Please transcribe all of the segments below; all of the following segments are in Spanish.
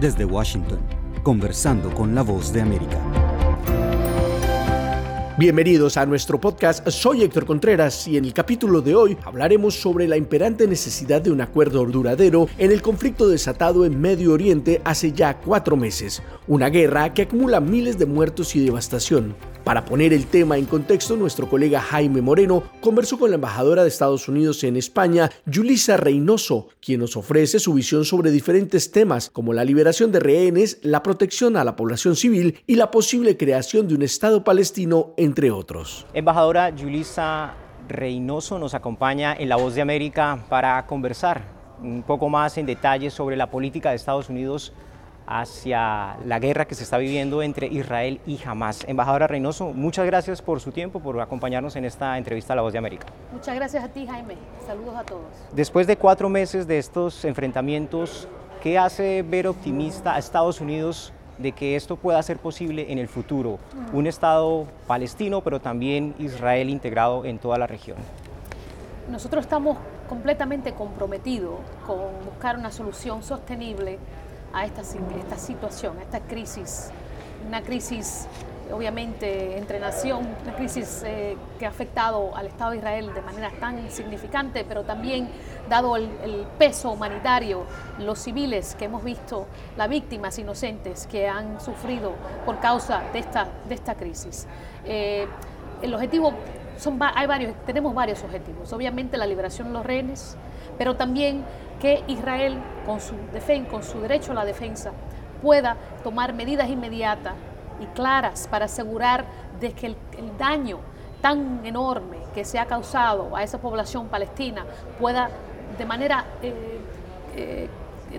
Desde Washington, conversando con la voz de América. Bienvenidos a nuestro podcast, soy Héctor Contreras y en el capítulo de hoy hablaremos sobre la imperante necesidad de un acuerdo duradero en el conflicto desatado en Medio Oriente hace ya cuatro meses, una guerra que acumula miles de muertos y devastación. Para poner el tema en contexto, nuestro colega Jaime Moreno conversó con la embajadora de Estados Unidos en España, Yulisa Reynoso, quien nos ofrece su visión sobre diferentes temas como la liberación de rehenes, la protección a la población civil y la posible creación de un Estado palestino, entre otros. Embajadora Yulisa Reynoso nos acompaña en La Voz de América para conversar un poco más en detalle sobre la política de Estados Unidos hacia la guerra que se está viviendo entre Israel y Hamas. Embajadora Reynoso, muchas gracias por su tiempo, por acompañarnos en esta entrevista a La Voz de América. Muchas gracias a ti, Jaime. Saludos a todos. Después de cuatro meses de estos enfrentamientos, ¿qué hace ver optimista a Estados Unidos de que esto pueda ser posible en el futuro? Un Estado palestino, pero también Israel integrado en toda la región. Nosotros estamos completamente comprometidos con buscar una solución sostenible a esta, esta situación, a esta crisis, una crisis obviamente entre nación, una crisis eh, que ha afectado al Estado de Israel de manera tan significante, pero también dado el, peso humanitario, los civiles que hemos visto, las víctimas inocentes que han sufrido por causa de esta, de esta crisis. Eh, el objetivo, son, hay varios, tenemos varios objetivos, obviamente la liberación de los rehenes, pero también que Israel, con su, defensa, con su derecho a la defensa, pueda tomar medidas inmediatas y claras para asegurar de que el, daño tan enorme que se ha causado a esa población palestina pueda de manera, eh, eh,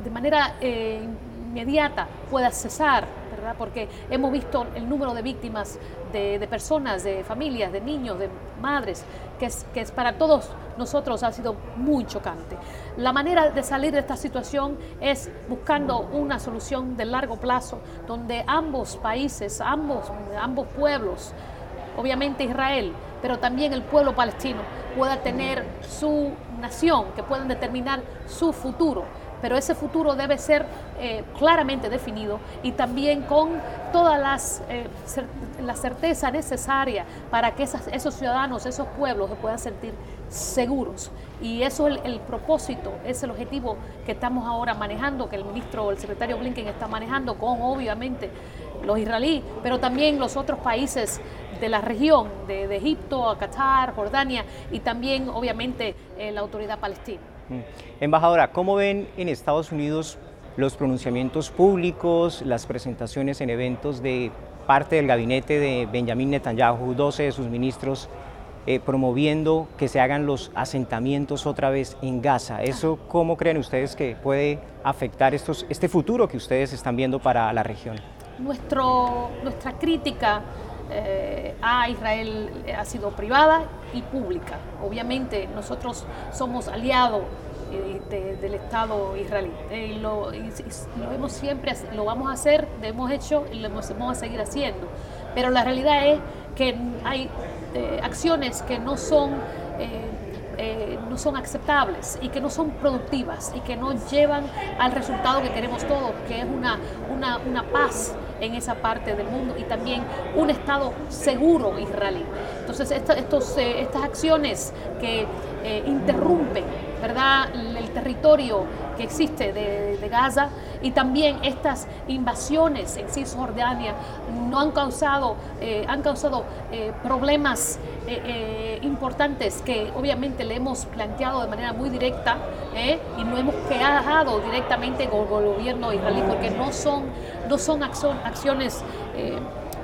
de manera eh, inmediata pueda cesar, ¿verdad? Porque hemos visto el número de víctimas de, personas, de familias, de niños, de madres, que es, para todos nosotros ha sido muy chocante. La manera de salir de esta situación es buscando una solución de largo plazo, donde ambos países, ambos, ambos pueblos, obviamente Israel, pero también el pueblo palestino, pueda tener su nación, que puedan determinar su futuro pero ese futuro debe ser eh, claramente definido y también con todas eh, la certeza necesaria para que esos ciudadanos, esos pueblos se puedan sentir seguros. Y eso es el, propósito, es el objetivo que estamos ahora manejando, que el ministro, el secretario Blinken está manejando con obviamente los israelíes, pero también los otros países de la región, de, Egipto, Qatar, Jordania y también obviamente eh, la autoridad palestina. Mm. Embajadora, ¿cómo ven en Estados Unidos los pronunciamientos públicos, las presentaciones en eventos de parte del gabinete de Benjamin Netanyahu, 12 de sus ministros, eh, promoviendo que se hagan los asentamientos otra vez en Gaza? ¿Eso cómo creen ustedes que puede afectar este futuro que ustedes están viendo para la región? Nuestra crítica eh, a Israel ha sido privada y pública. Obviamente nosotros somos aliados eh, del Estado israelí. Eh, lo, hemos siempre, lo vamos a hacer, lo hemos hecho y lo vamos a seguir haciendo. Pero la realidad es que hay acciones que no son eh, son aceptables y que no son productivas y que no llevan al resultado que queremos todos, que es una, una, paz en esa parte del mundo y también un Estado seguro israelí. Entonces, estos, eh, estas acciones que eh, interrumpen ¿verdad? el territorio que existe de, Gaza y también estas invasiones en Cisjordania no han causado, eh, han causado problemas importantes que obviamente le hemos planteado de manera muy directa y no hemos quejado directamente con el gobierno israelí porque no son, no son acciones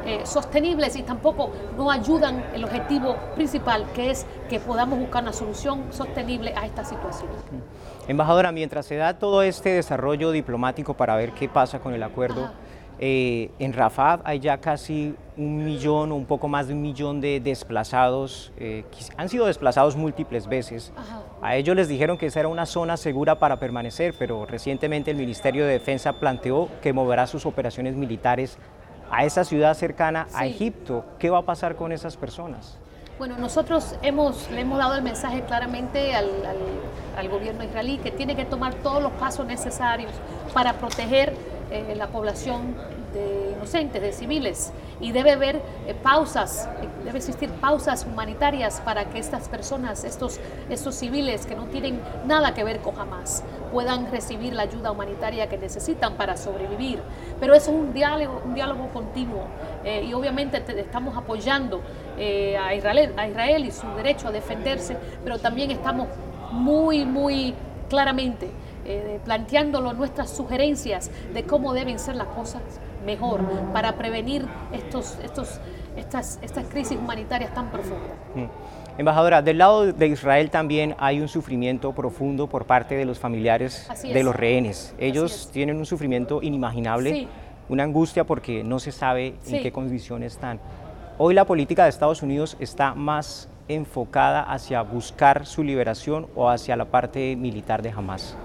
eh, sostenibles y tampoco no ayudan el objetivo principal, que es que podamos buscar una solución sostenible a esta situación. Embajadora, mientras se da todo este desarrollo diplomático para ver qué pasa con el acuerdo, eh, en Rafah hay ya casi un millón o un poco más de un millón de desplazados, eh, han sido desplazados múltiples veces. A ellos les dijeron que esa era una zona segura para permanecer, pero recientemente el Ministerio de Defensa planteó que moverá sus operaciones militares a esa ciudad cercana a Egipto. ¿Qué va a pasar con esas personas? Bueno, nosotros hemos, le hemos dado el mensaje claramente al, al, gobierno israelí que tiene que tomar todos los pasos necesarios para proteger eh, la población de inocentes, de civiles, y debe haber eh, pausas, eh, debe existir pausas humanitarias para que estas personas, estos, estos civiles que no tienen nada que ver con Hamas, puedan recibir la ayuda humanitaria que necesitan para sobrevivir. Pero eso es un diálogo, continuo y obviamente estamos apoyando a, Israel, a Israel y su derecho a defenderse, pero también estamos muy, muy claramente eh, nuestras sugerencias de cómo deben ser las cosas mejor para prevenir estos, estos, estas, estas crisis humanitarias tan profundas. Mm. Embajadora, del lado de Israel también hay un sufrimiento profundo por parte de los familiares de los rehenes. Ellos tienen un sufrimiento inimaginable, una angustia porque no se sabe en qué condiciones están. Hoy la política de Estados Unidos está más enfocada hacia buscar su liberación o hacia la parte militar de Hamas?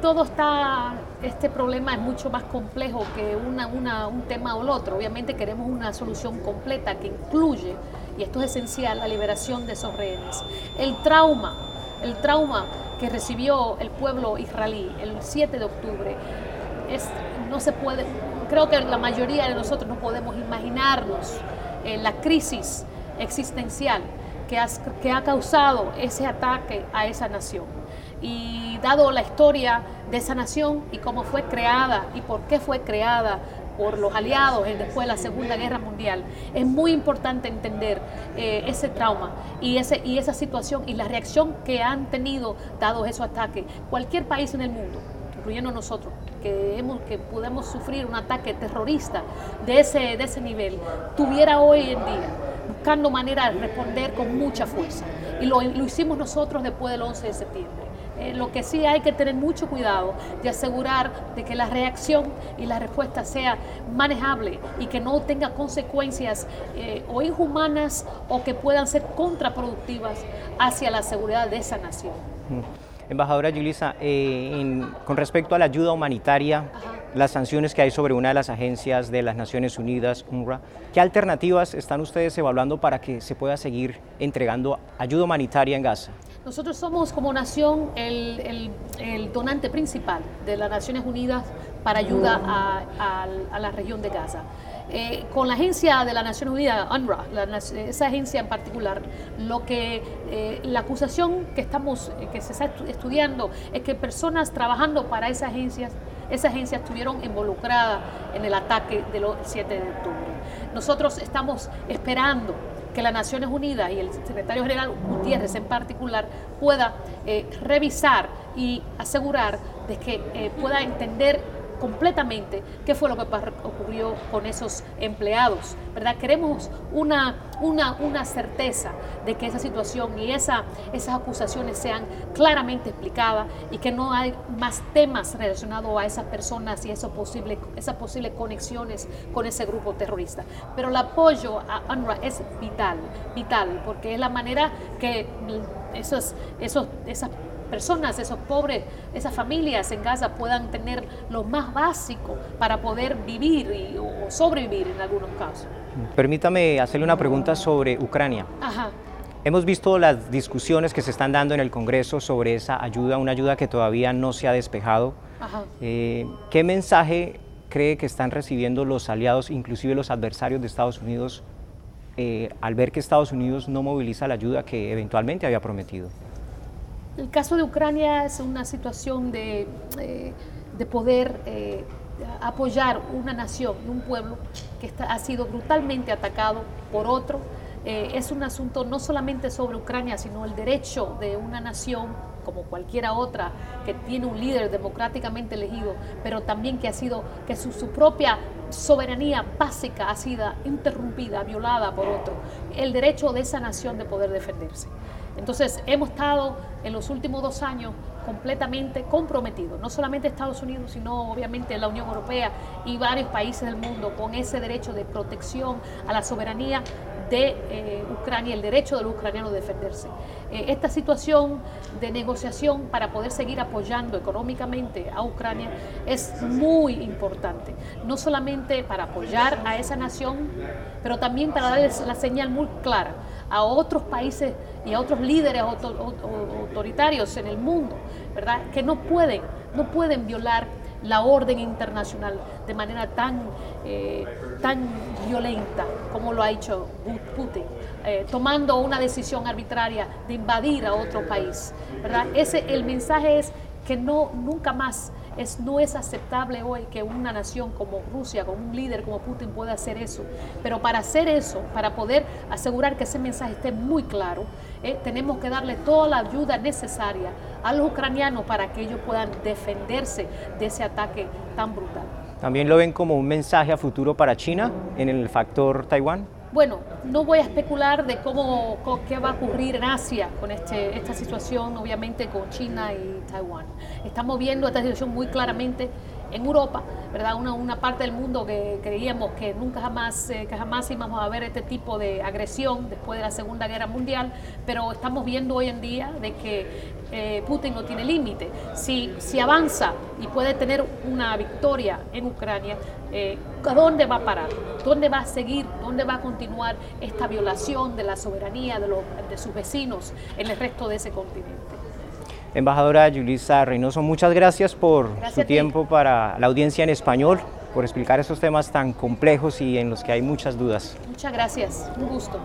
Todo está, este problema es mucho más complejo que un tema o el otro. Obviamente queremos una solución completa que incluye, y esto es esencial, la liberación de esos rehenes. El trauma, el trauma que recibió el pueblo israelí el 7 de octubre, es, no se puede, creo que la mayoría de nosotros no podemos imaginarnos eh, la crisis existencial que, que ha causado ese ataque a esa nación. Y dado la historia de esa nación y cómo fue creada y por qué fue creada por los aliados después de la Segunda Guerra Mundial, es muy importante entender eh, ese trauma y, ese, y esa situación y la reacción que han tenido dados esos ataques. Cualquier país en el mundo, incluyendo nosotros, que, hemos, que podemos sufrir un ataque terrorista de ese, de ese nivel, tuviera hoy en día buscando manera de responder con mucha fuerza. Y lo, hicimos nosotros después del 11 de septiembre. Eh, lo que sí hay que tener mucho cuidado de asegurar de que la reacción y la respuesta sea manejable y que no tenga consecuencias eh, o inhumanas o que puedan ser contraproductivas hacia la seguridad de esa nación. Mm. Embajadora Yulisa, eh, con respecto a la ayuda humanitaria, las sanciones que hay sobre una de las agencias de las Naciones Unidas, UNRWA. ¿Qué alternativas están ustedes evaluando para que se pueda seguir entregando ayuda humanitaria en Gaza? Nosotros somos como nación el, donante principal de las Naciones Unidas para ayuda a, la región de Gaza. Eh, con la agencia de la Naciones Unidas, UNRWA, esa agencia en particular, lo que eh, la acusación que estamos, que se está estudiando es que personas trabajando para esas agencias esa agencia estuvieron involucradas en el ataque del 7 de octubre. Nosotros estamos esperando que las Naciones Unidas y el secretario general Gutiérrez en particular pueda eh, revisar y asegurar de que eh, pueda entender completamente qué fue lo que ocurrió con esos empleados. ¿verdad? Queremos una, una, una certeza de que esa situación y esa, esas acusaciones sean claramente explicadas y que no hay más temas relacionados a esas personas y eso posible, esas posibles conexiones con ese grupo terrorista. Pero el apoyo a UNRWA es vital, vital, porque es la manera que esos, esos, esas personas, esos pobres, esas familias en Gaza puedan tener lo más básico para poder vivir y, o sobrevivir en algunos casos. Permítame hacerle una pregunta sobre Ucrania. Hemos visto las discusiones que se están dando en el Congreso sobre esa ayuda, una ayuda que todavía no se ha despejado. Eh, ¿Qué mensaje cree que están recibiendo los aliados, inclusive los adversarios de Estados Unidos, eh, al ver que Estados Unidos no moviliza la ayuda que eventualmente había prometido? El caso de Ucrania es una situación de, eh, poder eh, apoyar una nación, un pueblo que ha sido brutalmente atacado por otro. Eh, es un asunto no solamente sobre Ucrania, sino el derecho de una nación como cualquiera otra que tiene un líder democráticamente elegido, pero también que ha sido que su propia soberanía básica ha sido interrumpida, violada por otro, el derecho de esa nación de poder defenderse. Entonces, hemos estado en los últimos dos años completamente comprometidos, no solamente Estados Unidos, sino obviamente la Unión Europea y varios países del mundo con ese derecho de protección a la soberanía de eh, Ucrania, el derecho de los ucranianos a defenderse. Eh, esta situación de negociación para poder seguir apoyando económicamente a Ucrania es muy importante, no solamente para apoyar a esa nación, pero también para darles la señal muy clara a otros países y a otros líderes autoritarios en el mundo, ¿verdad? Que no pueden, no pueden violar la orden internacional de manera tan, eh, tan violenta como lo ha hecho Putin, eh, tomando una decisión arbitraria de invadir a otro país. ¿verdad? Ese, el mensaje es que no, nunca más no es aceptable hoy que una nación como Rusia, como un líder como Putin pueda hacer eso. Pero para hacer eso, para poder asegurar que ese mensaje esté muy claro, eh, tenemos que darle toda la ayuda necesaria a los ucranianos para que ellos puedan defenderse de ese ataque tan brutal. ¿También lo ven como un mensaje a futuro para China en el factor Taiwán? Bueno, no voy a especular de cómo, qué va a ocurrir en Asia con este, esta situación, obviamente con China y Taiwán. Estamos viendo esta situación muy claramente en Europa, ¿verdad? Una, una parte del mundo que creíamos que nunca jamás, eh, que jamás íbamos a ver este tipo de agresión después de la Segunda Guerra Mundial, pero estamos viendo hoy en día de que eh, Putin no tiene límite. Si, si avanza y puede tener una victoria en Ucrania, eh, ¿a dónde va a parar? ¿Dónde va a seguir? ¿Dónde va a continuar esta violación de la soberanía de, los, de sus vecinos en el resto de ese continente? Embajadora Yulisa Reynoso, muchas gracias por su tiempo para la audiencia en español, por explicar esos temas tan complejos y en los que hay muchas dudas. Muchas gracias, un gusto.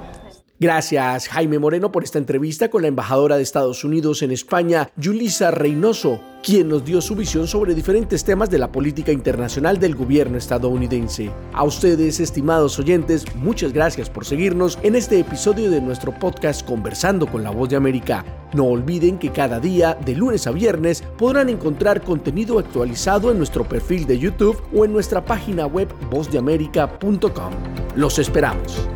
Gracias Jaime Moreno por esta entrevista con la embajadora de Estados Unidos en España, Yulisa Reynoso, quien nos dio su visión sobre diferentes temas de la política internacional del gobierno estadounidense. A ustedes, estimados oyentes, muchas gracias por seguirnos en este episodio de nuestro podcast Conversando con la Voz de América. No olviden que cada día, de lunes a viernes, podrán encontrar contenido actualizado en nuestro perfil de YouTube o en nuestra página web vozdeamerica.com. Los esperamos.